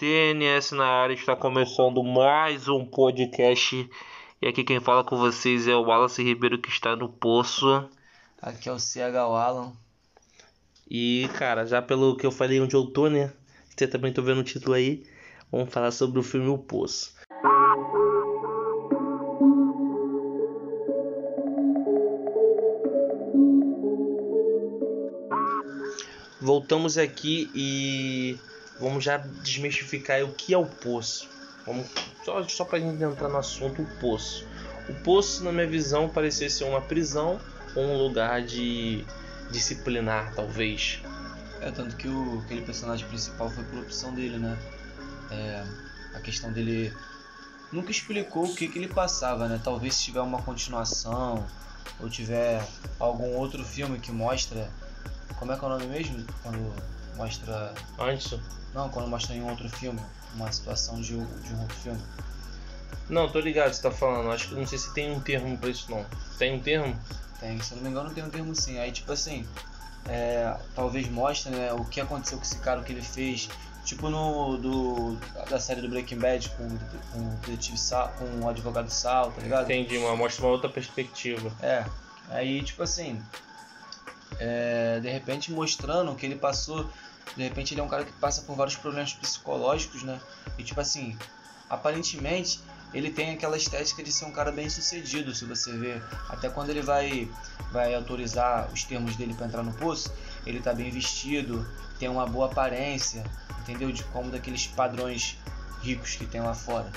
TNS na área está começando mais um podcast. E aqui quem fala com vocês é o Wallace Ribeiro que está no poço. Aqui é o CH Alan. E cara, já pelo que eu falei onde eu tô, né? Você também tô vendo o título aí. Vamos falar sobre o filme O Poço. Voltamos aqui e vamos já desmistificar o que é o poço. Vamos, só, só pra gente entrar no assunto, o poço. O poço, na minha visão, parecia ser uma prisão ou um lugar de disciplinar, talvez. É, tanto que o, aquele personagem principal foi por opção dele, né? É, a questão dele nunca explicou o que, que ele passava, né? Talvez se tiver uma continuação ou tiver algum outro filme que mostra. Como é que é o nome mesmo? Quando mostra. Antes? Não, quando mostra em um outro filme. Uma situação de, de um outro filme. Não, tô ligado, você tá falando. Acho que não sei se tem um termo pra isso não. Tem um termo? Tem, se eu não me engano tem um termo sim. Aí tipo assim, é, talvez mostre né, o que aconteceu com esse cara, o que ele fez. Tipo no do, da série do Breaking Bad com, com o detetive Sal, com o advogado Sal, tá ligado? Entendi, mas mostra uma outra perspectiva. É. Aí tipo assim, é, de repente mostrando que ele passou. De repente ele é um cara que passa por vários problemas psicológicos, né? E tipo assim, aparentemente ele tem aquela estética de ser um cara bem sucedido, se você ver. Até quando ele vai, vai autorizar os termos dele para entrar no poço, ele tá bem vestido, tem uma boa aparência, entendeu? De como daqueles padrões ricos que tem lá fora.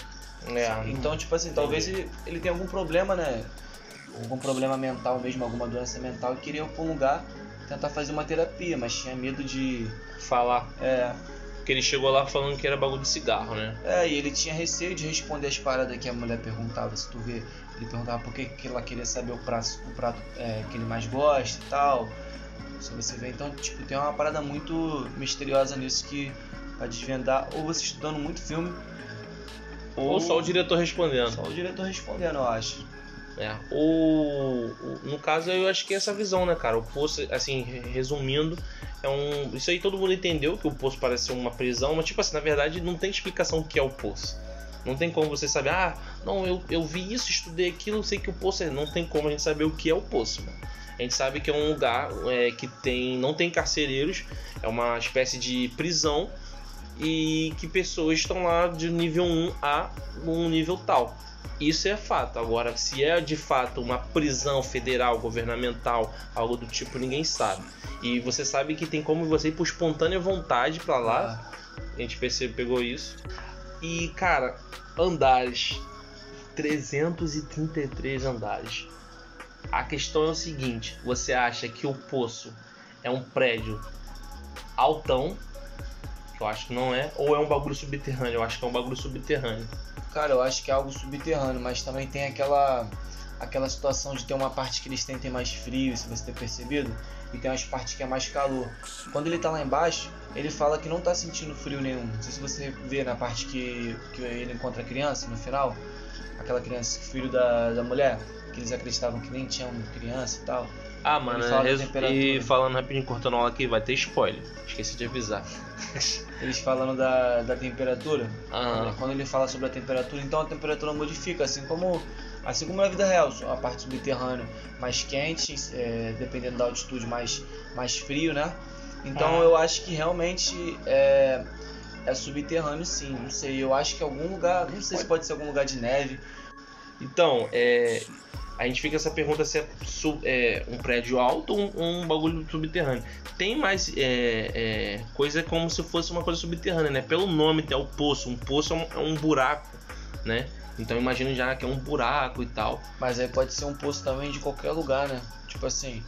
É, Então, tipo assim, talvez ele, ele tenha algum problema, né? Algum problema mental mesmo, alguma doença mental e queria ir pra um lugar tentar fazer uma terapia, mas tinha medo de. falar. É, Porque ele chegou lá falando que era bagulho de cigarro, né? É, e ele tinha receio de responder as paradas que a mulher perguntava, se tu vê. Ele perguntava por que, que ela queria saber o prato, o prato é, que ele mais gosta e tal. Se você vê, então, tipo, tem uma parada muito misteriosa nisso que vai desvendar, ou você estudando muito filme, Ou só o diretor respondendo. só o diretor respondendo, eu acho. É. O, o- no caso, eu acho que é essa visão, né, cara? O poço, assim, re- resumindo, é um. Isso aí todo mundo entendeu que o poço parece ser uma prisão, mas, tipo assim, na verdade, não tem explicação o que é o poço. Não tem como você saber, ah, não, eu, eu vi isso, estudei aquilo, sei que o poço é. Não tem como a gente saber o que é o poço, mano. A gente sabe que é um lugar é, que tem, não tem carcereiros, é uma espécie de prisão e que pessoas estão lá de nível 1 a um nível tal. Isso é fato. Agora, se é de fato uma prisão federal, governamental, algo do tipo, ninguém sabe. E você sabe que tem como você ir por espontânea vontade pra lá. A gente percebe, pegou isso. E, cara, andares. 333 andares. A questão é o seguinte: você acha que o poço é um prédio altão? Eu acho que não é. Ou é um bagulho subterrâneo? Eu acho que é um bagulho subterrâneo. Cara, eu acho que é algo subterrâneo, mas também tem aquela aquela situação de ter uma parte que eles tentem mais frio, se você ter percebido, e tem umas partes que é mais calor. Quando ele tá lá embaixo, ele fala que não tá sentindo frio nenhum. Não sei se você vê na parte que, que ele encontra a criança no final, aquela criança, filho da, da mulher, que eles acreditavam que nem tinham criança e tal. Ah, mano, e falando rapidinho, cortando aula aqui, vai ter spoiler. Esqueci de avisar. Eles falando da, da temperatura, Ah, quando ele fala sobre a temperatura, então a temperatura modifica, assim como assim como na vida real, a parte subterrânea mais quente, é, dependendo da altitude mais mais frio, né? Então Ah. eu acho que realmente é, é subterrâneo sim, não sei, eu acho que algum lugar, não sei se pode ser algum lugar de neve, então, é, a gente fica essa pergunta se é, su- é um prédio alto ou um, um bagulho subterrâneo. Tem mais é, é, coisa como se fosse uma coisa subterrânea, né? Pelo nome tem o poço. Um poço é um, é um buraco, né? Então imagina já que é um buraco e tal. mas aí pode ser um poço também de qualquer lugar, né? Tipo assim,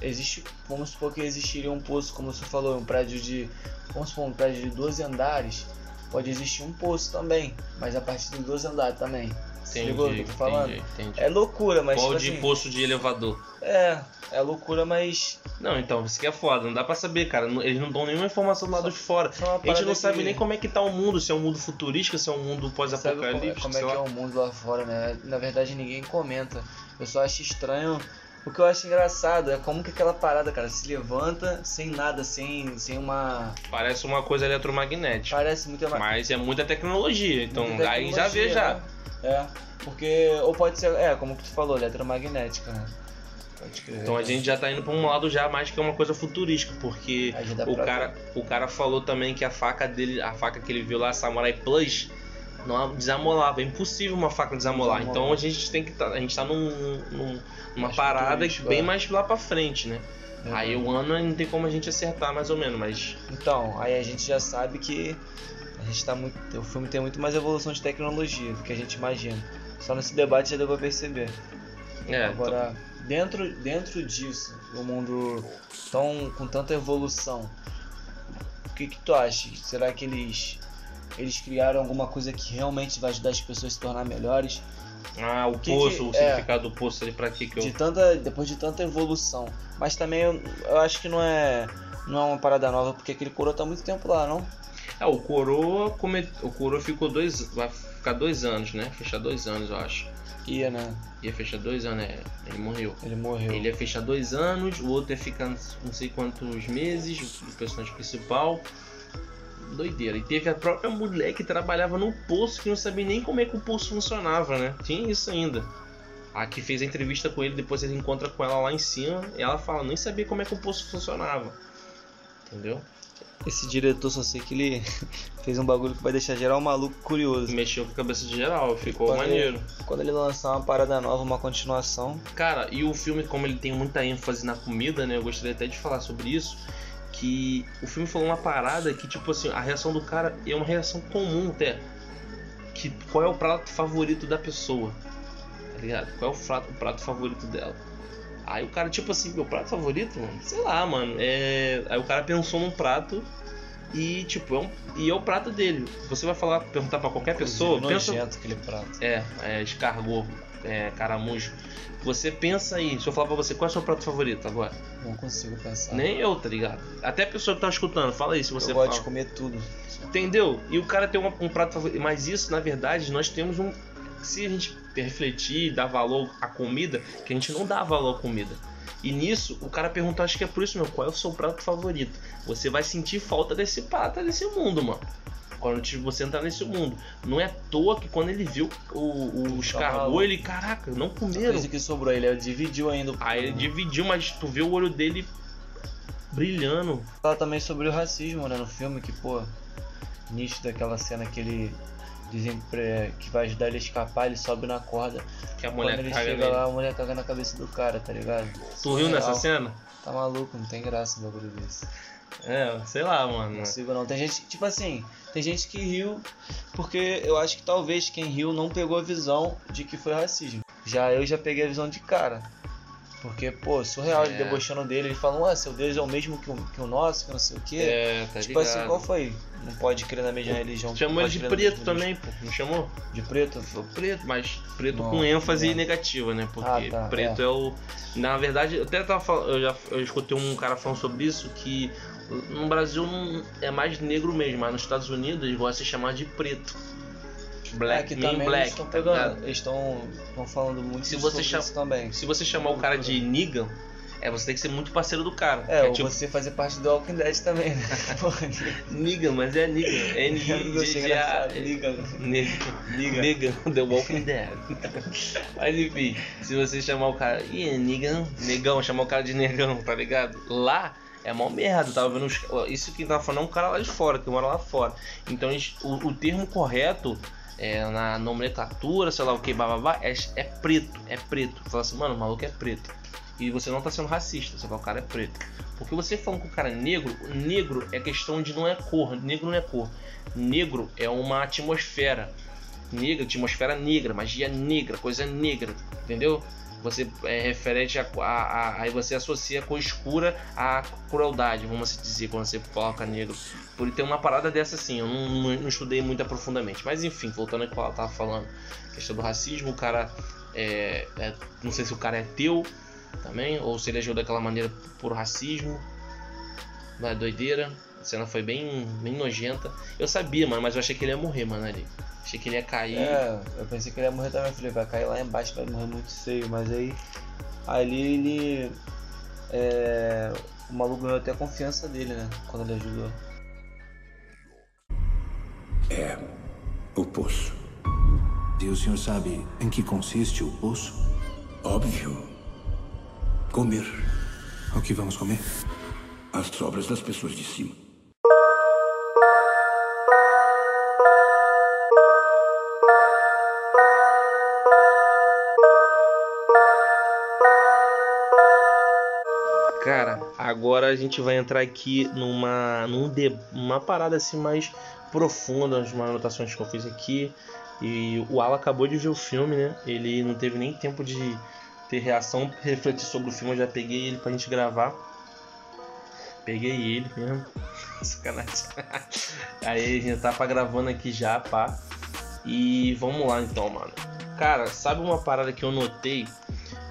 existe, vamos supor que existiria um poço, como você falou, um prédio de, vamos supor, um prédio de 12 andares, pode existir um poço também, mas a partir de 12 andares também. Você ligou tô falando? entendi, entendi. É loucura, mas Ou tipo de assim, poço de elevador. é, é loucura, mas Não, então, isso que é foda, não dá pra saber, cara. Eles não dão nenhuma informação do lado de fora. só A gente não sabe que- nem como é que tá o mundo, se é um mundo futurístico, se é um mundo como, pós-apocalíptico, como é sei que é o mundo lá fora, né? Na verdade ninguém comenta. Eu só acho estranho O que eu acho engraçado é como que aquela parada, cara, se levanta sem nada, sem, sem uma. Parece uma coisa eletromagnética. Parece muito Mas é muita tecnologia, então muita aí já vê já. Né? É, porque. Ou pode ser, é, como que tu falou, eletromagnética, né? Então a gente já tá indo para um lado já mais que é uma coisa futurística, porque o cara, o cara falou também que a faca dele, a faca que ele viu lá, Samurai Plus, não desamolava, é impossível uma faca desamolar. Então a gente tem que tá, a gente tá num, num numa mais parada bem é. mais lá para frente, né? Uhum. Aí o ano não tem como a gente acertar mais ou menos, mas então, aí a gente já sabe que a gente tá muito, o filme tem muito mais evolução de tecnologia do que a gente imagina. Só nesse debate já deu pra perceber. É, Agora, então... dentro, dentro disso, o mundo tão, com tanta evolução, o que, que tu acha? Será que eles, eles criaram alguma coisa que realmente vai ajudar as pessoas a se tornar melhores? Ah, o que poço, que, o é, significado do poço ali pra que que eu... De tanta, depois de tanta evolução. Mas também eu, eu, acho que não é, não é uma parada nova, porque aquele coroa tá muito tempo lá, não? É, o coroa, come, o coroa ficou dois, vai ficar dois anos, né? Fechar dois anos, eu acho. Ia, né? Ia fechar dois anos, é. Ele morreu. Ele morreu. Ele ia fechar dois anos, o outro ia ficar não sei quantos meses, o personagem principal. Doideira. E teve a própria mulher que trabalhava no poço que não sabia nem como é que o poço funcionava, né? Tinha isso ainda. A que fez a entrevista com ele, depois ele encontra com ela lá em cima, e ela fala, nem sabia como é que o poço funcionava. Entendeu? Esse diretor só sei que ele fez um bagulho que vai deixar geral maluco curioso. Mexeu com a cabeça de geral, ficou quando maneiro. Ele, quando ele lançar uma parada nova, uma continuação. Cara, e o filme, como ele tem muita ênfase na comida, né? Eu gostaria até de falar sobre isso. Que o filme falou uma parada que, tipo assim, a reação do cara é uma reação comum até. Que qual é o prato favorito da pessoa? Tá ligado? Qual é o prato, o prato favorito dela? Aí o cara, tipo assim, meu prato favorito, mano? Sei lá, mano. É... Aí o cara pensou num prato e, tipo, é, um... e é o prato dele. Você vai falar, perguntar para qualquer pessoa. Pensa... aquele prato. É, é escargot, é, caramujo. Você pensa aí, se eu falar pra você qual é o seu prato favorito agora? Não consigo pensar. Nem eu, tá ligado? Até a pessoa que tá escutando, fala aí se você eu gosto fala. de comer tudo. Entendeu? E o cara tem uma, um prato favorito. Mas isso, na verdade, nós temos um, se a gente refletir, dar valor à comida, que a gente não dá valor à comida. E nisso, o cara perguntou, acho que é por isso, meu, qual é o seu prato favorito? Você vai sentir falta desse prato, desse mundo, mano. Quando você entrar nesse mundo. Não é à toa que quando ele viu o, o escargot, ele, caraca, não comeram. Isso que sobrou, ele dividiu ainda. Aí ele dividiu, mas tu vê o olho dele brilhando. Fala também sobre o racismo, né, no filme, que, pô, nicho daquela cena que ele dizem que vai ajudar ele a escapar, ele sobe na corda. Que a mulher Quando ele caga chega nele. lá, a mulher caga na cabeça do cara, tá ligado? Tu riu nessa cena? Tá maluco, não tem graça um bagulho desse. É, sei lá, mano. Não consigo não. Tem gente, tipo assim, tem gente que riu porque eu acho que talvez quem riu não pegou a visão de que foi racismo. Já eu já peguei a visão de cara. Porque, pô, surreal é. ele debochando dele, ele falando, ah, seu Deus é o mesmo que o, que o nosso, que não sei o quê. É, tá Tipo ligado. assim, qual foi? Não pode crer na mesma religião. Chamou ele de preto também, pô. Não chamou? De preto? Foi preto, mas preto não, com ênfase não. negativa, né? Porque ah, tá, preto é. é. o. Na verdade, eu até tava falando, eu já eu escutei um cara falando sobre isso, que no Brasil é mais negro mesmo, mas nos Estados Unidos eles gostam de chamar de preto. Black, é, também black. Eles estão tá pegando, eles estão falando muito se você chama, também. Se você chamar o cara de Negan, é, você tem que ser muito parceiro do cara. É, é ou tipo... você fazer parte do Walking Dead também, né? Negan, mas é Negan. É Negan. Negan. Negan, The Walking Dead. mas enfim, se você chamar o cara. Ih, é Negan, negão, chamar o cara de negão, tá ligado? Lá é mó merda. Tava vendo os... Isso que tava falando é um cara lá de fora, que mora lá fora. Então o, o termo correto é, na nomenclatura, sei lá o que, bababá, é, é preto, é preto. Fala assim, mano, o maluco é preto. E você não tá sendo racista, você fala, o cara é preto. Porque você falando que o cara é negro, negro é questão de não é cor, negro não é cor. Negro é uma atmosfera. Negra, atmosfera negra, magia negra, coisa negra, entendeu? Você é referente a, a, a, aí você associa a escura à crueldade, vamos dizer, quando você coloca negro. Por ter uma parada dessa assim, eu não, não, não estudei muito profundamente. Mas enfim, voltando ao que ela tava falando, questão do racismo, o cara é, é, não sei se o cara é teu também, ou se ele agiu daquela maneira por racismo. Não é doideira. A cena foi bem, bem nojenta. Eu sabia, mano, mas eu achei que ele ia morrer, mano, ali. Achei que ele ia cair. É, eu pensei que ele ia morrer também. Falei, vai cair lá embaixo, vai morrer muito feio. Mas aí ali ele. É, o maluco ganhou até a confiança dele, né? Quando ele ajudou. É. O poço. E o senhor sabe em que consiste o poço? Óbvio. Comer. O que vamos comer? As sobras das pessoas de cima. Cara, agora a gente vai entrar aqui numa num de, uma parada assim mais profunda, umas anotações que eu fiz aqui. E o Ala acabou de ver o filme, né? Ele não teve nem tempo de ter reação, refletir sobre o filme. Eu já peguei ele pra gente gravar. Peguei ele mesmo. Sacanagem. Aí a gente tá gravando aqui já, pá. E vamos lá então, mano. Cara, sabe uma parada que eu notei?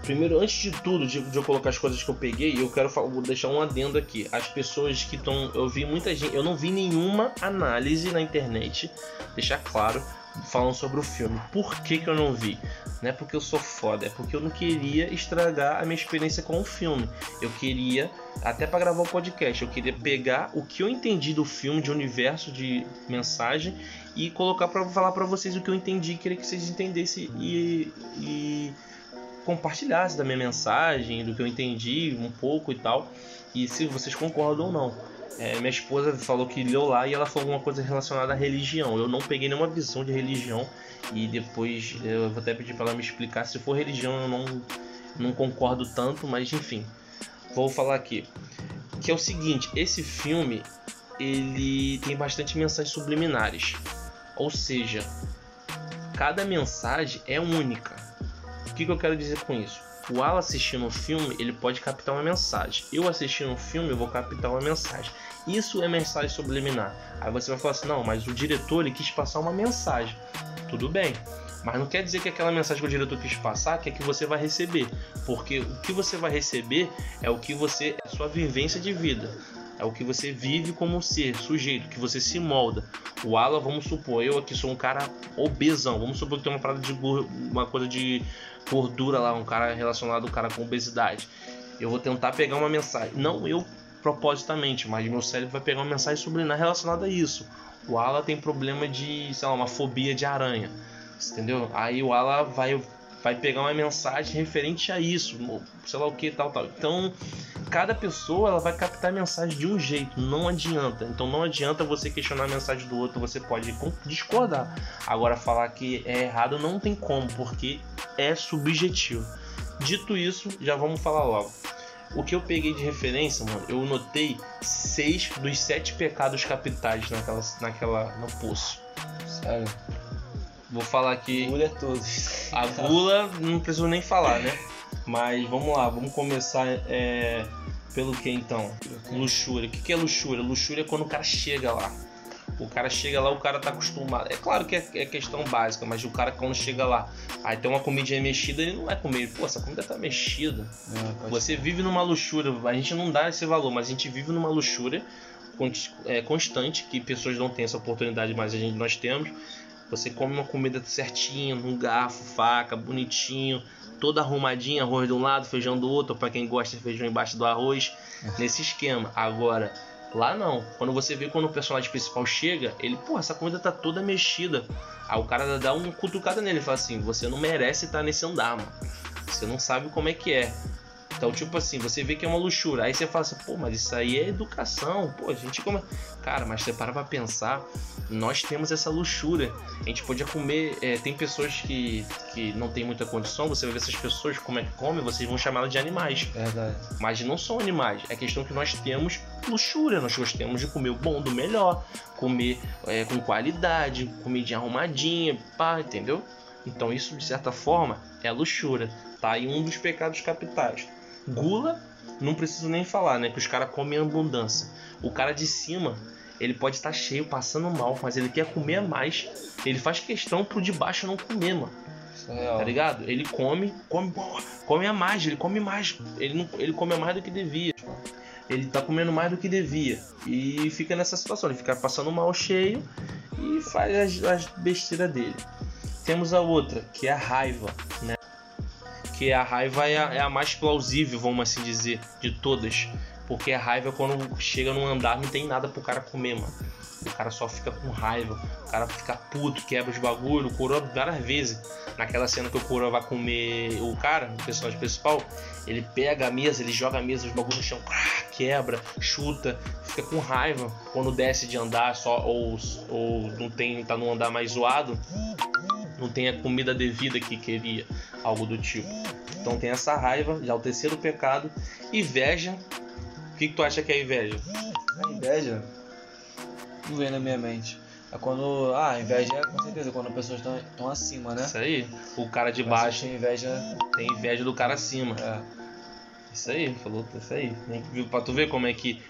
Primeiro, antes de tudo, de, de eu colocar as coisas que eu peguei, eu quero vou deixar um adendo aqui. As pessoas que estão. Eu vi muita gente. Eu não vi nenhuma análise na internet, deixar claro, falando sobre o filme. Por que, que eu não vi? Não é porque eu sou foda, é porque eu não queria estragar a minha experiência com o filme. Eu queria, até para gravar o podcast, eu queria pegar o que eu entendi do filme, de universo, de mensagem, e colocar para falar para vocês o que eu entendi, queria que vocês entendessem e, e compartilhassem da minha mensagem, do que eu entendi um pouco e tal, e se vocês concordam ou não. É, minha esposa falou que leu lá e ela falou alguma coisa relacionada à religião. Eu não peguei nenhuma visão de religião e depois eu vou até pedir para ela me explicar. Se for religião, eu não, não concordo tanto, mas enfim, vou falar aqui. Que é o seguinte: esse filme ele tem bastante mensagens subliminares, ou seja, cada mensagem é única. O que, que eu quero dizer com isso? o Al assistindo o filme, ele pode captar uma mensagem. Eu assistindo o filme, eu vou captar uma mensagem. Isso é mensagem subliminar. Aí você vai falar assim: não, mas o diretor ele quis passar uma mensagem. Tudo bem. Mas não quer dizer que aquela mensagem que o diretor quis passar que é que você vai receber. Porque o que você vai receber é o que você. é sua vivência de vida. É o que você vive como ser, sujeito, que você se molda. O Ala, vamos supor, eu aqui sou um cara obesão. Vamos supor que tem uma parada de uma coisa de gordura lá, um cara relacionado um cara com obesidade. Eu vou tentar pegar uma mensagem. Não eu propositamente, mas meu cérebro vai pegar uma mensagem subliminar relacionada a isso. O Ala tem problema de, sei lá, uma fobia de aranha. Entendeu? Aí o Ala vai vai pegar uma mensagem referente a isso, sei lá o que, tal, tal. Então, cada pessoa ela vai captar a mensagem de um jeito, não adianta. Então, não adianta você questionar a mensagem do outro, você pode discordar. Agora, falar que é errado não tem como, porque é subjetivo. Dito isso, já vamos falar logo. O que eu peguei de referência, mano, eu notei seis dos sete pecados capitais naquela, naquela no poço. Sério? Vou falar aqui. Gula é todos. A gula não preciso nem falar, né? Mas vamos lá, vamos começar é, pelo que então? Luxúria. O que é luxúria? Luxúria é quando o cara chega lá. O cara chega lá, o cara tá acostumado. É claro que é, é questão básica, mas o cara quando chega lá, aí tem uma comidinha mexida, ele não vai comer. Pô, essa comida tá mexida. É, Você ser. vive numa luxúria. A gente não dá esse valor, mas a gente vive numa luxúria é, constante, que pessoas não têm essa oportunidade, mas a gente nós temos. Você come uma comida certinho, num garfo, faca, bonitinho, toda arrumadinha, arroz de um lado, feijão do outro, para quem gosta de feijão embaixo do arroz, nesse esquema. Agora, Lá não. Quando você vê quando o personagem principal chega, ele, pô, essa comida tá toda mexida. Aí o cara dá uma cutucada nele e fala assim: você não merece estar nesse andar, mano. Você não sabe como é que é. Então, tipo assim, você vê que é uma luxúria. Aí você fala assim, pô, mas isso aí é educação. Pô, a gente come. Cara, mas você para pra pensar, nós temos essa luxúria. A gente podia comer. É, tem pessoas que, que não tem muita condição, você vai ver essas pessoas como é que comem, vocês vão chamá-las de animais. Verdade. Mas não são animais. É questão que nós temos luxúria. Nós gostamos de comer o bom do melhor, comer é, com qualidade, comidinha arrumadinha, pá, entendeu? Então isso, de certa forma, é luxúria. Tá aí um dos pecados capitais. Gula, não preciso nem falar, né? Que os caras comem abundância. O cara de cima, ele pode estar cheio, passando mal, mas ele quer comer mais. Ele faz questão pro de baixo não comer, mano. É tá ligado? Ele come, come, come a mais, ele come mais. Ele, não, ele come mais do que devia. Ele tá comendo mais do que devia. E fica nessa situação, ele fica passando mal cheio e faz as, as besteiras dele. Temos a outra, que é a raiva, né? Porque a raiva é a, é a mais plausível, vamos assim dizer, de todas. Porque a raiva, quando chega num andar, não tem nada pro cara comer, mano. O cara só fica com raiva, o cara fica puto, quebra os bagulho. O Coroa várias vezes, naquela cena que o Coroa vai comer o cara, o personagem principal, ele pega a mesa, ele joga a mesa, os bagulhos no chão, quebra, chuta, fica com raiva quando desce de andar só ou, ou não tem, tá num andar mais zoado, não tem a comida devida que queria, algo do tipo. Então tem essa raiva, já o terceiro pecado, inveja. O que, que tu acha que é inveja? A inveja não vem na minha mente. É quando. Ah, inveja é com certeza quando as pessoas estão acima, né? Isso aí. O cara de Mas baixo Tem inveja. tem inveja do cara acima. É. Isso aí, falou isso aí. Pra tu ver como é que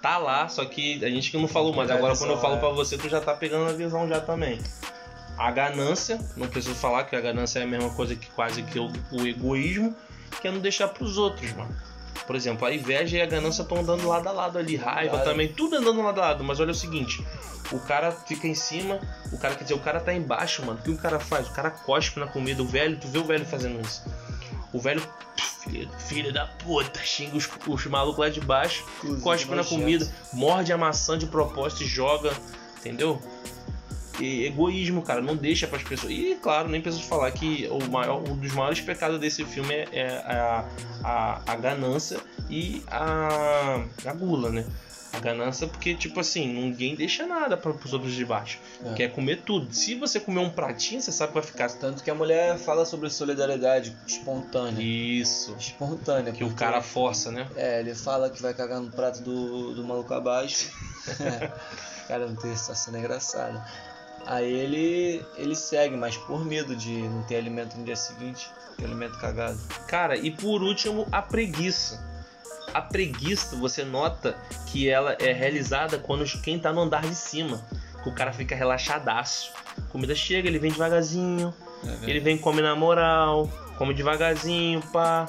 tá lá, só que a gente que não falou a Agora quando eu falo é. pra você, tu já tá pegando a visão já também. A ganância, não preciso falar que a ganância é a mesma coisa que quase que o, o egoísmo, que é não deixar pros outros, mano. Por exemplo, a inveja e a ganância estão andando lado a lado ali, raiva Claro. também, tudo andando lado a lado. Mas olha o seguinte, o cara fica em cima, o cara quer dizer, o cara tá embaixo, mano. O que o cara faz? O cara cospe na comida, o velho, tu vê o velho fazendo isso. O velho, filho, filho da puta, xinga os, os malucos lá de baixo, Cozinha cospe na comida, morde a maçã de propósito e joga, entendeu? E egoísmo, cara, não deixa pras pessoas. E claro, nem preciso falar que o maior, um dos maiores pecados desse filme é, é a, a, a ganância e a, a gula, né? A ganância porque, tipo assim, ninguém deixa nada para os outros de baixo. É. Quer comer tudo. Se você comer um pratinho, você sabe que vai ficar. Tanto que a mulher fala sobre solidariedade espontânea. Isso. Espontânea. Que o cara força, né? É, ele fala que vai cagar no prato do, do maluco abaixo. cara, não tem essa cena engraçada. Aí ele, ele segue, mas por medo de não ter alimento no dia seguinte, ter alimento cagado. Cara, e por último, a preguiça. A preguiça, você nota que ela é realizada quando quem tá no andar de cima. Que o cara fica relaxadaço. A comida chega, ele vem devagarzinho. É Ele vem come na moral, come devagarzinho, pá.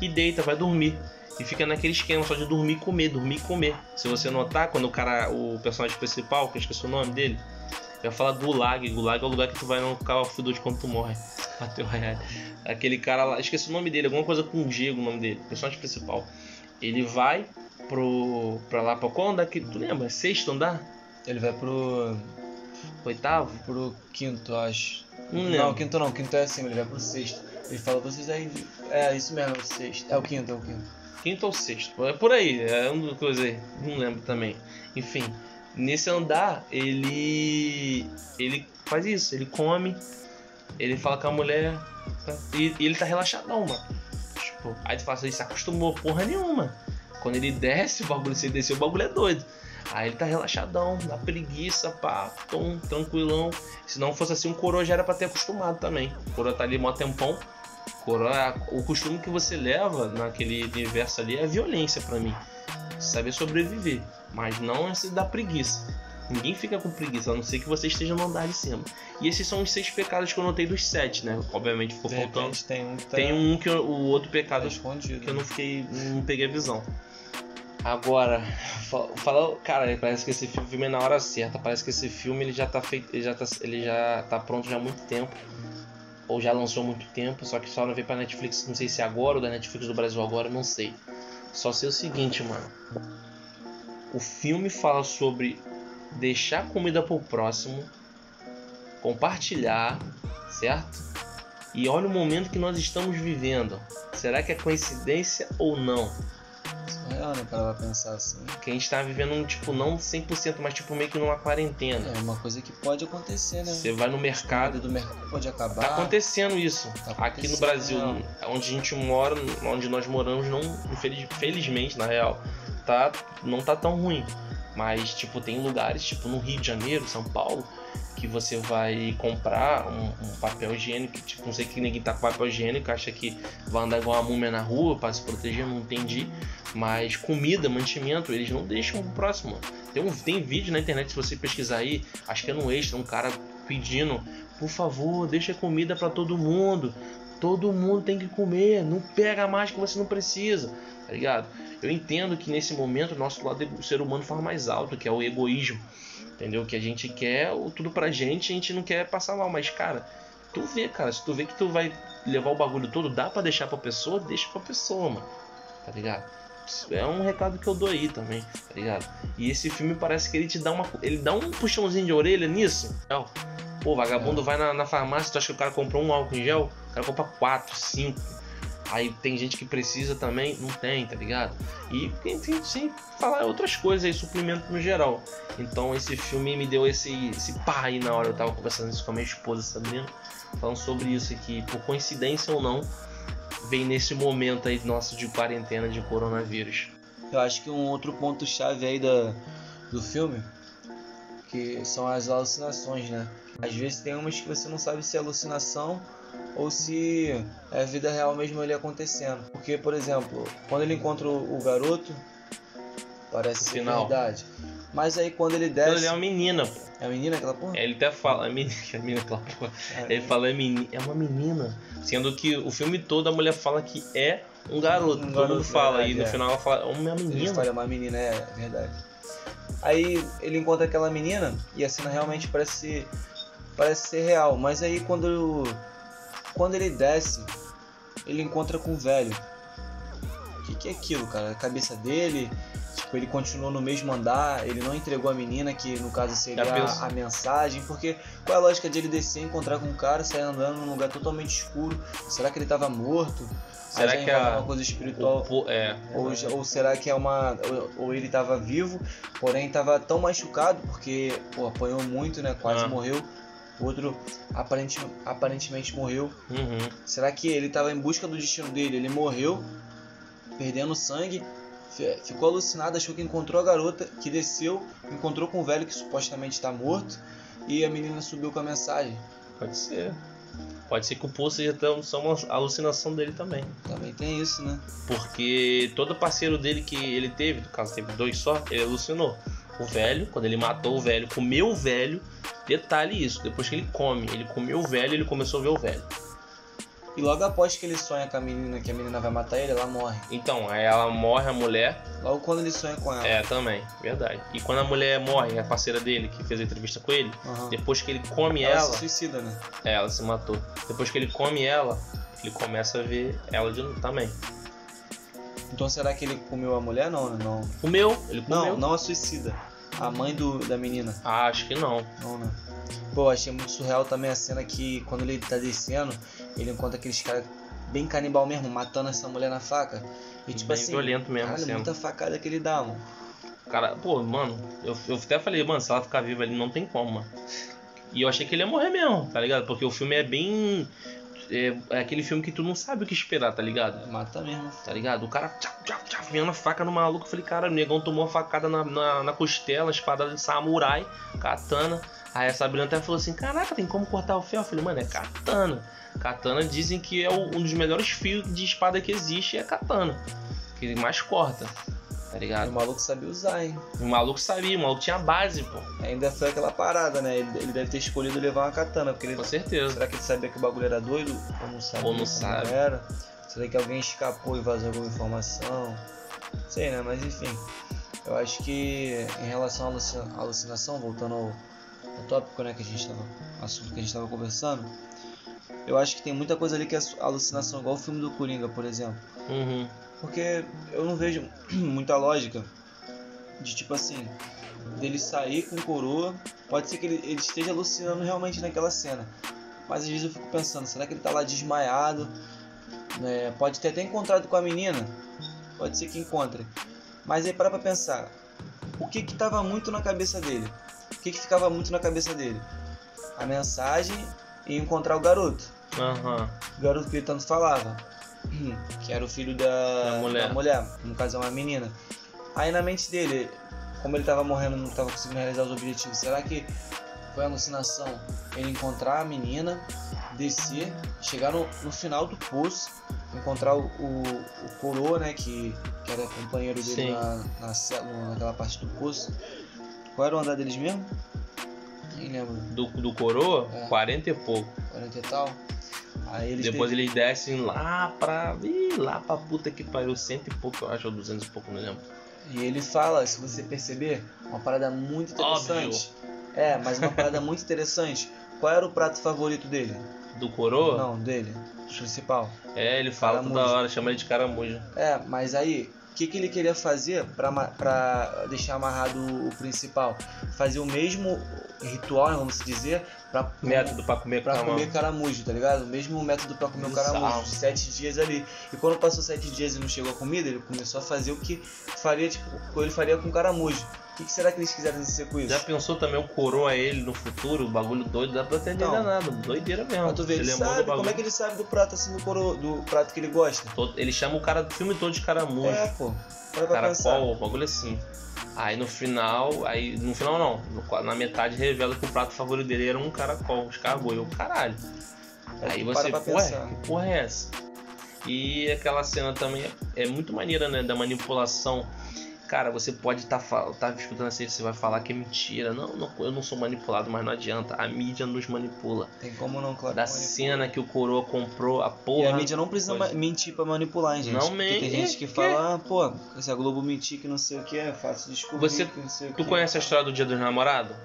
E deita, vai dormir. E fica naquele esquema só de dormir e comer, dormir e comer. Se você notar, quando o cara, o personagem principal, que eu esqueci o nome dele, eu ia falar Gulag. Gulag é o lugar que tu vai no Call of Duty quando tu morre. Bateu Royale. Aquele cara lá, esqueci o nome dele, alguma coisa com G, o nome dele, personagem principal. Ele vai pro. pra lá, pra qual andar que. Tu lembra? Sexto andar? Ele vai pro. Oitavo? pro quinto, acho. Não Não, quinto não, quinto é acima, ele vai pro sexto. Ele fala, vocês aí. É, isso mesmo, é o sexto. É o quinto, é o quinto. Quinto ou sexto. É por aí, é uma coisa aí. Não lembro também. Enfim, nesse andar, ele. Ele faz isso, ele come, ele fala com a mulher. tá? E, e ele tá relaxadão, mano. Tipo, aí tu fala ele se acostumou porra nenhuma. Quando ele desce, o bagulho, se ele descer, o bagulho é doido. Aí ele tá relaxadão, na preguiça, pá, tom, tranquilão. Se não fosse assim, o coroa já era pra ter acostumado também. O coroa tá ali mó tempão. Coroa, o costume que você leva naquele universo ali é a violência pra mim. Saber sobreviver. Mas não esse da preguiça. Ninguém fica com preguiça, a não ser que você esteja no andar de cima. E esses são os seis pecados que eu notei dos sete, né? Obviamente ficou faltando. tem um que tá, Tem um que eu- o outro tá pecado escondido. que eu não fiquei. não peguei a visão. Agora, fa- fala, cara, parece que esse filme é na hora certa. Parece que esse filme ele já tá feito, ele já tá, ele já tá pronto já há muito tempo. Ou já lançou há muito tempo, só que só não veio pra Netflix, não sei se é agora ou da Netflix do Brasil agora, não sei. Só sei o seguinte, mano. O filme fala sobre deixar comida pro próximo, compartilhar, certo? E olha o momento que nós estamos vivendo. Será que é coincidência ou não? É, né, para pensar assim. Que a gente tá vivendo um tipo, não 100%, mas tipo meio que numa quarentena. É uma coisa que pode acontecer, né? Você vai no mercado, do mercado pode acabar. Tá acontecendo isso. Tá Aqui no acontecendo, Brasil, não. onde a gente mora, onde nós moramos, não, felizmente, na real, tá, não tá tão ruim. Mas, tipo, tem lugares, tipo no Rio de Janeiro, São Paulo, que você vai comprar um, um papel higiênico, tipo, não sei que ninguém tá com papel higiênico, acha que vai andar igual uma múmia na rua para se proteger, não entendi. Mas comida, mantimento, eles não deixam pro próximo. Tem, um, tem vídeo na internet, se você pesquisar aí, acho que é no extra, um cara pedindo, por favor, deixa comida para todo mundo. Todo mundo tem que comer, não pega mais que você não precisa, tá ligado? Eu entendo que nesse momento o nosso lado do ser humano fala mais alto, que é o egoísmo, entendeu? Que a gente quer tudo pra gente, a gente não quer passar mal, mas cara, tu vê, cara, se tu vê que tu vai levar o bagulho todo, dá pra deixar pra pessoa, deixa pra pessoa, mano. Tá ligado? É um recado que eu dou aí também, tá ligado? E esse filme parece que ele te dá uma. Ele dá um puxãozinho de orelha nisso. Pô, vagabundo vai na, na farmácia, tu acha que o cara comprou um álcool em gel? O cara compra quatro, cinco. Aí tem gente que precisa também, não tem, tá ligado? E enfim, sem falar outras coisas aí, suplemento no geral. Então esse filme me deu esse, esse pá aí na hora, eu tava conversando isso com a minha esposa Sabrina, falando sobre isso aqui, por coincidência ou não, vem nesse momento aí nosso de quarentena de coronavírus. Eu acho que um outro ponto chave aí da, do filme que são as alucinações, né? Às vezes tem umas que você não sabe se é alucinação ou se é a vida real mesmo ali acontecendo. Porque, por exemplo, quando ele encontra o garoto, parece ser Final. verdade. Mas aí quando ele desce. Ele é uma menina, pô. É a menina aquela porra? É, Ele até fala, é menina, é menina aquela porra. É. Ele fala, é, meni, é uma menina. Sendo que o filme todo a mulher fala que é um garoto. Um Todo garoto, mundo fala. verdade, e no é. final ela fala, é uma Ele menina. fala, é uma menina, é verdade. Aí ele encontra aquela menina e a cena realmente parece parece ser real, mas aí quando quando ele desce, ele encontra com o velho. O que, que é aquilo, cara? A cabeça dele, tipo, ele continuou no mesmo andar, ele não entregou a menina, que no caso seria a, a mensagem, porque qual é a lógica de ele descer, encontrar com um cara, sair andando num lugar totalmente escuro? Será que ele tava morto? Será que a- uma coisa espiritual? O po- é. Ou, já- ou será que é uma. Ou, ou ele estava vivo, porém estava tão machucado porque pô, apanhou muito, né? Quase Ah. morreu. O outro aparente, aparentemente morreu. Uhum. Será que ele estava em busca do destino dele? Ele morreu, perdendo sangue, fi- ficou alucinado, achou que encontrou a garota, que desceu, encontrou com o velho que supostamente está morto, e a menina subiu com a mensagem. Pode ser. Pode ser que o Poço seja tão- só uma alucinação dele também. Também tem isso, né? Porque todo parceiro dele que ele teve, no caso teve dois só, ele alucinou. O velho, quando ele matou o velho, comeu o velho. Detalhe isso, depois que ele come, ele comeu o velho, ele começou a ver o velho. E logo após que ele sonha com a menina, que a menina vai matar ele, ela morre. Então, aí ela morre, a mulher. Logo quando ele sonha com ela. É, também, verdade. E quando a mulher morre, a parceira dele, que fez a entrevista com ele, Aham. depois que ele come ela, ela, se suicida, né? é, ela se matou. Depois que ele come ela, ele começa a ver ela de novo também. Então será que ele comeu a mulher? Não, né? Não. Comeu, ele comeu. Não, não a suicida. A mãe do, da menina. Ah, acho que não. Não, né? Pô, achei muito surreal também a cena que quando ele tá descendo, ele encontra aqueles caras bem canibal mesmo, matando essa mulher na faca. E tipo Bem assim, violento mesmo caralho, cena. muita facada que ele dá, mano. Cara, pô, mano, eu, eu até falei, mano, se ela ficar viva ali, não tem como, mano. E eu achei que ele ia morrer mesmo, tá ligado? Porque o filme é bem. É, é aquele filme que tu não sabe o que esperar, tá ligado? Mata mesmo. Tá ligado? O cara tchau, tchau, tchau, vendo a faca no maluco. Eu falei, cara, o negão tomou uma facada na, na, na costela, espada de samurai, katana. Aí a Sabrina até falou assim: Caraca, tem como cortar o ferro? Eu falei, mano, é katana. Katana dizem que é o- um dos melhores fios de espada que existe, é katana. Que mais corta, tá E ligado? o maluco sabia usar, hein? O maluco sabia, o maluco tinha base, pô. Ainda foi aquela parada, né? Ele, ele deve ter escolhido levar uma katana, porque ele. Com certeza. Será que ele sabia que o bagulho era doido? Ou não sabia? Ou não sabe. Era? Será que alguém escapou e vazou alguma informação? Sei, né? Mas enfim. Eu acho que em relação à alucina- à alucinação, voltando ao, ao tópico né, que a gente tava. assunto que a gente estava conversando, eu acho que tem muita coisa ali que é alucinação, igual o filme do Coringa, por exemplo. Uhum. Porque eu não vejo muita lógica de tipo assim, dele sair com coroa. Pode ser que ele, ele esteja alucinando realmente naquela cena. Mas às vezes eu fico pensando, será que ele tá lá desmaiado? né? pode ter até encontrado com a menina. Pode ser que encontre. Mas aí para pra pensar. O que que tava muito na cabeça dele? O que que ficava muito na cabeça dele? A mensagem e encontrar o garoto Aham. o garoto que ele tanto falava, que era o filho da, Da mulher. da mulher, no caso é uma menina. Aí na mente dele, como ele tava morrendo, não tava conseguindo realizar os objetivos, será que foi alucinação ele encontrar a menina, descer, chegar no, no final do poço, encontrar o, o, o coroa, né, que, que era companheiro dele Sim. na, na, naquela parte do poço. Qual era o andar deles mesmo? Nem lembro, Do, do coroa, É. 40 e pouco. 40 e tal. Aí eles Depois teve- eles descem lá pra. Ih, lá pra puta que pariu, cento e pouco, eu acho, ou 200 e pouco, não lembro. E ele fala, se você perceber, uma parada muito interessante. É, mas uma parada muito interessante. Qual era o prato favorito dele? Do coroa? Não, dele. Principal. É, ele fala toda Caramujo. hora, chama ele de caramujo. É, mas aí, o que, que ele queria fazer pra deixar amarrado o principal? Fazer o mesmo ritual, vamos dizer, pra, Método pra comer pra comer caramujo, tá ligado? O mesmo método pra comer o Bizarro. caramujo, sete dias ali. E quando passou sete dias e não chegou a comida, ele começou a fazer o que faria, tipo, o ele faria com o caramujo. O que, será que eles quiseram dizer com isso? Já pensou também o coroa ele no futuro? O bagulho doido, dá pra ter Não. nada. Doideira mesmo. Pra tu ver, ele lembrou do sabe, como é que ele sabe do prato assim, do, coro, do prato que ele gosta? Ele chama o cara do filme todo de caramujo. É, pô. Para. Caracol, o bagulho assim. Aí no final, aí no final não, no- na metade revela que o prato favorito dele era um caracol, escargot. Eu, caralho. Aí você, ué, pensar. que porra é essa? E aquela cena também é, é muito maneira, né? Da manipulação. Cara, você pode estar tá, tá escutando assim, você vai falar que é mentira. Não, não, eu não sou manipulado, mas não adianta. A mídia nos manipula. Tem como não, claro. Da que cena que o coroa comprou a E porra. a mídia não precisa ma- mentir pra manipular, hein, gente. Não Porque tem mente, gente que fala, ah, pô, se a Globo mentir que não sei o que, é fácil descobrir Você- Tu conhece a história do Dia dos Namorados?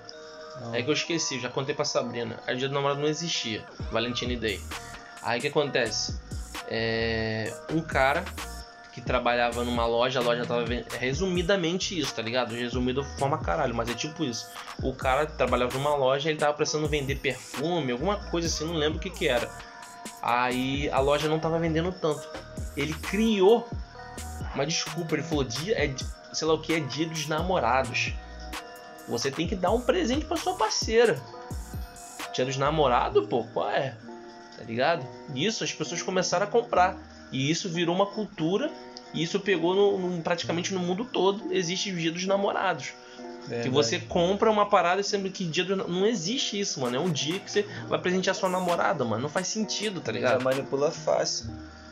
Não. É que eu esqueci, já contei pra Sabrina. O dia do namorado não existia, Valentine Day. Aí o que acontece? É, um cara que trabalhava numa loja, a loja tava vendendo. Resumidamente isso, tá ligado? Resumido forma caralho, mas é tipo isso. O cara trabalhava numa loja, ele tava precisando vender perfume, alguma coisa assim, não lembro o que que era. Aí a loja não tava vendendo tanto. Ele criou uma desculpa, ele falou, dia, é, sei lá o que, é dia dos namorados. Você tem que dar um presente pra sua parceira. Dia dos namorados, pô, qual é? Tá ligado? Isso as pessoas começaram a comprar. E isso virou uma cultura. E isso pegou no, no- praticamente no mundo todo. Existe o dia dos namorados. Que você compra uma parada sendo que dia do, Não existe isso, mano. É um dia que você vai presentear sua namorada, mano. Não faz sentido, tá Já ligado? manipula fácil.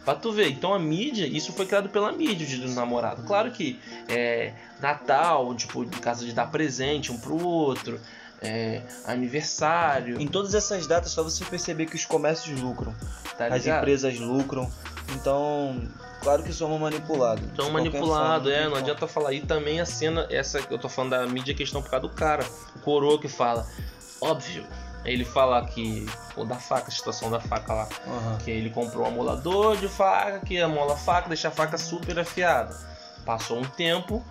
Pra tu ver, então a mídia, isso foi criado pela mídia, o dia dos namorados. Claro que é Natal, tipo, casa de dar presente um pro outro, é, aniversário, Em todas essas datas, só você perceber que os comércios lucram, tá as empresas lucram. Então, claro que somos manipulados. Tão De qualquer manipulado, forma, é, não adianta falar. E também a cena, essa que eu tô falando da mídia, é questão por causa do cara, o coroa que fala, óbvio. Ele fala que, pô, da faca, a situação da faca lá. Aham. Que ele comprou um amolador de faca, que amola a faca, deixa a faca super afiada. Passou um tempo,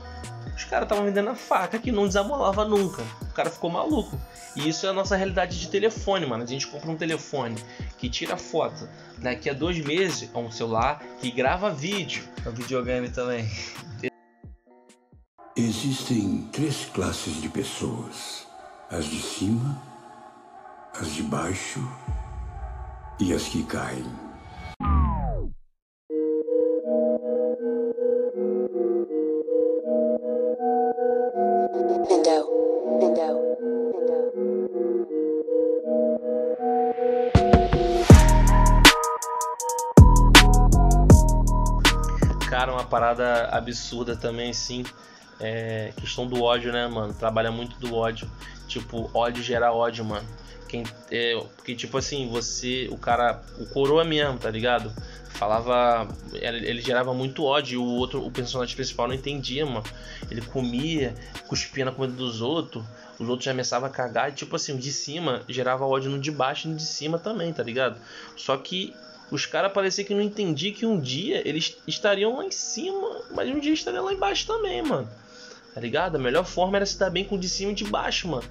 os caras estavam vendendo a faca que não desamolava nunca. O cara ficou maluco. E isso é a nossa realidade de telefone, mano. A gente compra um telefone que tira foto. Daqui a dois meses é um celular que grava vídeo. É o videogame também. Existem três classes de pessoas: as de cima, as de baixo e as que caem. Parada absurda também, sim. É questão do ódio, né, mano? Trabalha muito do ódio. Tipo, ódio gera ódio, mano. Quem, é, porque, tipo assim, você, o cara, o coroa mesmo, tá ligado? Falava, ele, gerava muito ódio e o outro, o personagem principal não entendia, mano. Ele comia, cuspia na comida dos outros, os outros já começavam a cagar e, tipo assim, o de cima gerava ódio no de baixo e no de cima também, tá ligado? Só que os caras pareciam que não entendiam que um dia eles estariam lá em cima, mas um dia estariam lá embaixo também, mano. Tá ligado? A melhor forma era se dar bem com o de cima e de baixo, mano.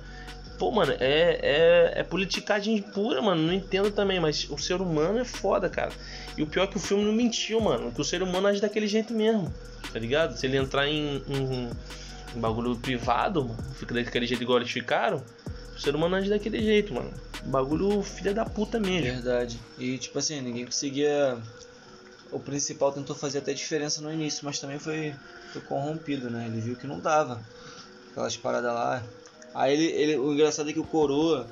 Pô, mano, é, é, é politicagem pura, mano. Não entendo também, mas o ser humano é foda, cara. E o pior é que o filme não mentiu, mano. Que o ser humano age daquele jeito mesmo, tá ligado? Se ele entrar em, em, em bagulho privado, mano, fica daquele jeito igual eles ficaram. O ser humano age daquele jeito, mano. Bagulho filha da puta mesmo. Verdade. E tipo assim, ninguém conseguia. O principal tentou fazer até diferença no início, mas também foi, foi corrompido, né? Ele viu que não dava. Aquelas paradas lá. Aí ele, ele, o engraçado é que o coroa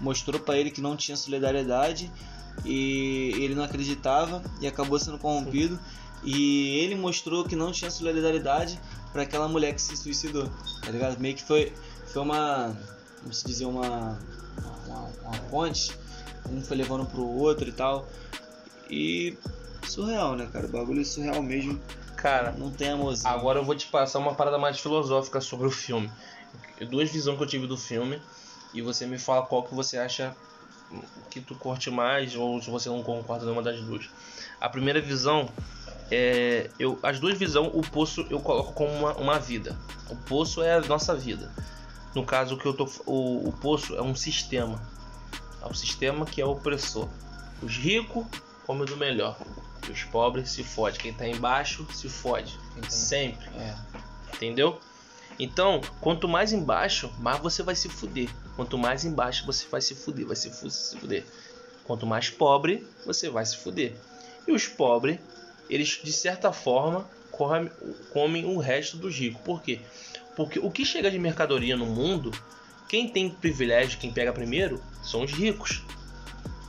mostrou pra ele que não tinha solidariedade e ele não acreditava e acabou sendo corrompido. E ele mostrou que não tinha solidariedade pra aquela mulher que se suicidou, tá ligado? Meio que foi, foi uma. Como se dizer, uma. Uma, uma ponte. Um foi levando pro outro e tal. E. Surreal, né, cara? O bagulho é surreal mesmo. Cara, Não tem amorzinho. Agora eu vou te passar uma parada mais filosófica sobre o filme. Duas visões que eu tive do filme. e você me fala qual que você acha que tu curte mais ou se você não concorda nenhuma das duas. A primeira visão é eu as duas visões o poço eu coloco como uma, uma vida. O poço é a nossa vida. No caso que eu tô o, o poço é um sistema. É um sistema que é opressor. Os ricos comem do melhor. E os pobres se fodem. Quem tá embaixo se fode. Entendi. Sempre. É. Entendeu? Então, quanto mais embaixo, mais você vai se fuder. Quanto mais embaixo, você vai se fuder, vai se, fu- se fuder. Quanto mais pobre, você vai se fuder. E os pobres, eles de certa forma comem, comem o resto dos ricos. Por quê? Porque o que chega de mercadoria no mundo, quem tem privilégio, quem pega primeiro, são os ricos.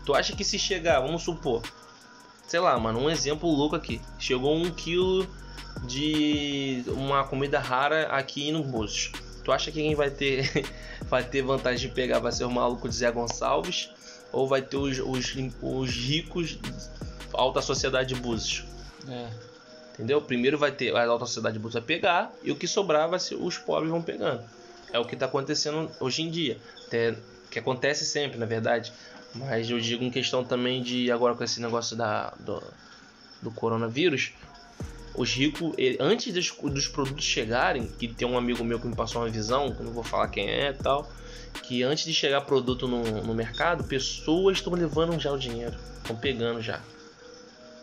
Tu acha que se chegar, vamos supor, sei lá, mano, um exemplo louco aqui. Chegou um quilo de uma comida rara aqui no Búzios. Tu acha que quem vai ter vai ter vantagem de pegar vai ser o maluco de Zé Gonçalves ou vai ter os, os, os ricos alta sociedade de Búzios? É. Entendeu? Primeiro vai ter a alta sociedade vai pegar e o que sobrar vai ser, os pobres vão pegando. É o que está acontecendo hoje em dia. Até, que acontece sempre, na verdade. Mas eu digo em questão também de agora com esse negócio da, do, do coronavírus. Os ricos, antes dos, dos produtos chegarem, que tem um amigo meu que me passou uma visão, que não vou falar quem é e tal, que antes de chegar produto no, no mercado, pessoas estão levando já o dinheiro, estão pegando já.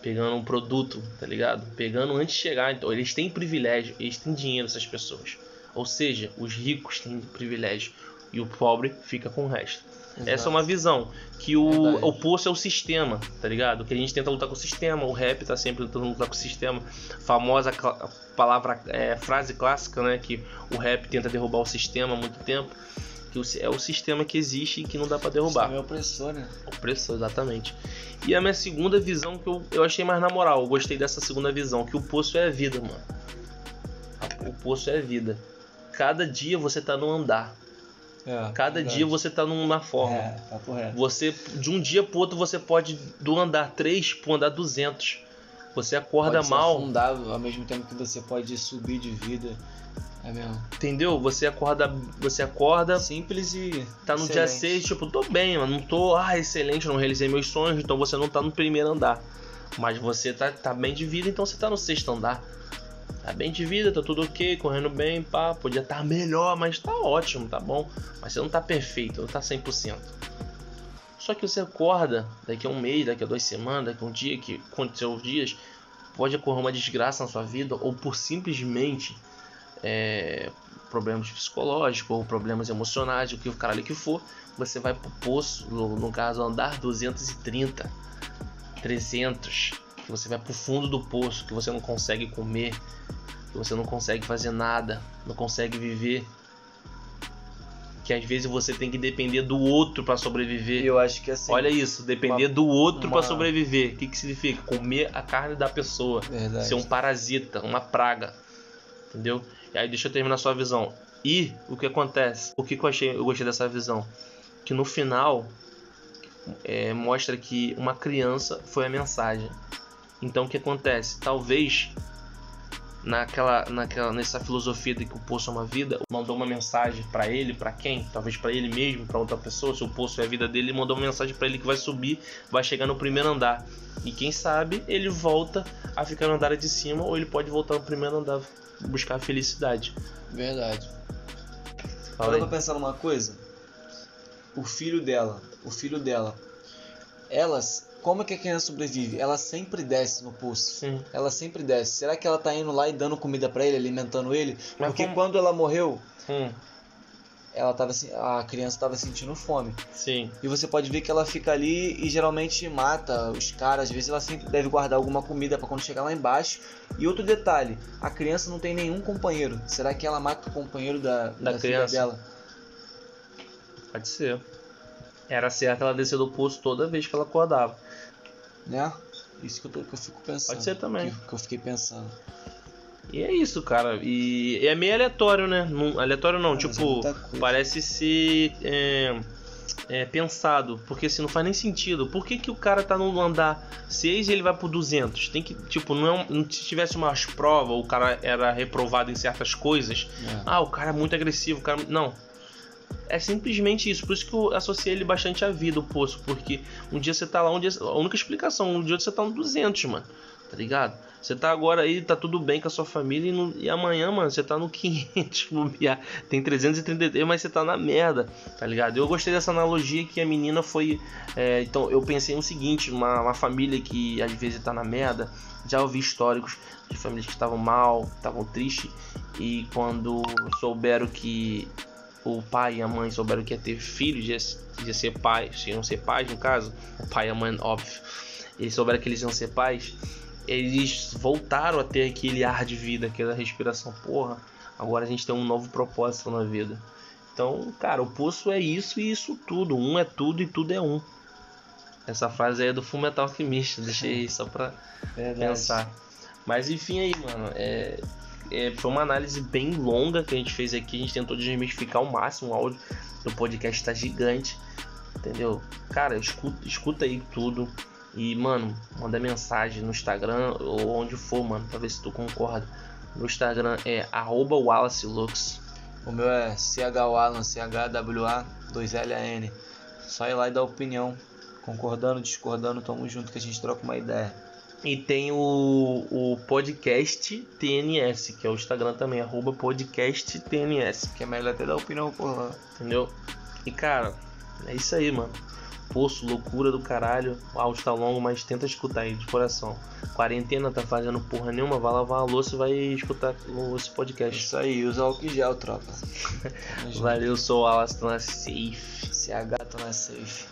Pegando um produto, tá ligado? Pegando antes de chegar, então eles têm privilégio, eles têm dinheiro, essas pessoas. Ou seja, os ricos têm privilégio e o pobre fica com o resto. Essa é uma visão. Que o, Verdade. o poço é o sistema, tá ligado? Que a gente tenta lutar com o sistema. O rap tá sempre tentando lutar com o sistema. Famosa palavra, é, frase clássica, né? Que o rap tenta derrubar o sistema há muito tempo. Que o si- é o sistema que existe e que não dá pra derrubar. É opressor, né? Opressor, exatamente. E a minha segunda visão que eu, eu achei mais na moral. Eu gostei dessa segunda visão. Que o poço é a vida, mano. O poço é a vida. Cada dia você tá no andar. É, Cada verdade. dia você tá numa forma. É, papo reto. Você, de um dia pro outro, você pode do andar 3 pro andar 200. Você acorda Pode mal, afundado ao mesmo tempo que você pode subir de vida. É mesmo. entendeu? Você acorda, você acorda, Simples e. tá no dia excelente. 6, tipo, tô bem, mano, não tô, ah, excelente, não realizei meus sonhos, então você não tá no primeiro andar. Mas você tá, tá bem de vida, então você tá no sexto andar. Tá bem de vida, tá tudo ok, correndo bem, pá, podia estar melhor, mas tá ótimo, tá bom. Mas você não tá perfeito, não tá 100%. Só que você acorda daqui a um mês, daqui a duas semanas, daqui a um dia, que aconteceu os dias, pode ocorrer uma desgraça na sua vida, ou por simplesmente é, problemas psicológicos, ou problemas emocionais, o que o caralho que for, você vai pro poço, no, no caso andar 230, 300, que você vai pro fundo do poço, que você não consegue comer, que você não consegue fazer nada, não consegue viver. Que às vezes você tem que depender do outro para sobreviver. Eu acho que assim. Olha isso, depender uma- do outro uma- pra sobreviver. O que, que significa? Comer a carne da pessoa. Verdade. Ser um parasita, uma praga. Entendeu? Aí deixa eu terminar sua visão. E o que acontece? O que, eu achei, eu gostei dessa visão? Que no final é, mostra que uma criança foi a mensagem. Então o que acontece? Talvez naquela, naquela nessa filosofia de que o poço é uma vida, mandou uma mensagem pra ele, pra quem? Talvez pra ele mesmo, pra outra pessoa. Se o poço é a vida dele, ele mandou uma mensagem pra ele que vai subir, vai chegar no primeiro andar. E quem sabe ele volta a ficar no andar de cima ou ele pode voltar no primeiro andar buscar a felicidade. Verdade. Fala Agora aí. eu tô pensando uma coisa. O filho dela, o filho dela. Elas, como é que a criança sobrevive? Ela sempre desce no poço. Sim. Ela sempre desce. Será que ela tá indo lá e dando comida pra ele, alimentando ele? Mas Porque como- quando ela morreu, Hum, ela tava a criança tava sentindo fome. sim. E você pode ver que ela fica ali e geralmente mata os caras. Às vezes ela sempre deve guardar alguma comida pra quando chegar lá embaixo. E outro detalhe, a criança não tem nenhum companheiro. Será que ela mata o companheiro da, da, filha criança? dela? Pode ser. Era certo ela descer do poço toda vez que ela acordava. Né? Isso que eu, tô- que eu fico pensando. Pode ser também. Que, que eu fiquei pensando. E é isso, cara. E é meio aleatório, né? Não, aleatório não, mas é tipo, coisa. parece ser é, é, pensado. Porque assim, não faz nem sentido. Por que, que o cara tá no andar 6 e ele vai pro 200? Tem que, tipo, não é um, não- se tivesse umas provas, o cara era reprovado em certas coisas. É. Ah, o cara é muito agressivo, o cara. Não. é simplesmente isso. Por isso que eu associei ele bastante à vida, o poço. Porque um dia você tá lá, um dia. A única explicação, um dia você tá no 200, mano. Tá ligado? Você tá agora aí, tá tudo bem com a sua família. E, e amanhã, mano, você tá no 500. bobear. Tem 333, mas você tá na merda. Tá ligado? Eu gostei dessa analogia que a menina foi. é, então eu pensei no seguinte: uma, uma família que às vezes tá na merda. Já ouvi históricos de famílias que estavam mal, estavam tristes. E quando souberam que o pai e a mãe souberam que ia ter filhos, ia, ia ser pais, iam ser pais no caso, o pai e a mãe, óbvio, eles souberam que eles iam ser pais, eles voltaram a ter aquele ar de vida, aquela respiração, porra, agora a gente tem um novo propósito na vida. Então, cara, o poço é isso e isso tudo, um é tudo e tudo é um. Essa frase aí é do Fullmetal Alchemist, deixei só pra Verdade. pensar. Mas enfim aí, mano, é, é, foi uma análise bem longa que a gente fez aqui. A gente tentou desmistificar ao máximo o áudio. O podcast tá gigante, entendeu? Cara, escuta, escuta aí tudo. E, mano, manda mensagem no Instagram ou onde for, mano, pra ver se tu concorda. No Instagram é WallaceLux. O meu é CHWalan, CHWA2LAN. Só ir lá e dar opinião. Concordando, discordando, tamo junto que a gente troca uma ideia. E tem o, o podcast TNS, que é o Instagram também, arroba podcast TNS. Que é melhor até dar opinião por lá. Entendeu? E cara, é isso aí, mano. Poço, loucura do caralho. O áudio tá longo, mas tenta escutar aí de coração. Quarentena tá fazendo porra nenhuma, vai lavar a louça e vai escutar esse podcast. Isso aí, usa álcool gel, tropa. Valeu, sou o Alaston Safe. CH tá na safe.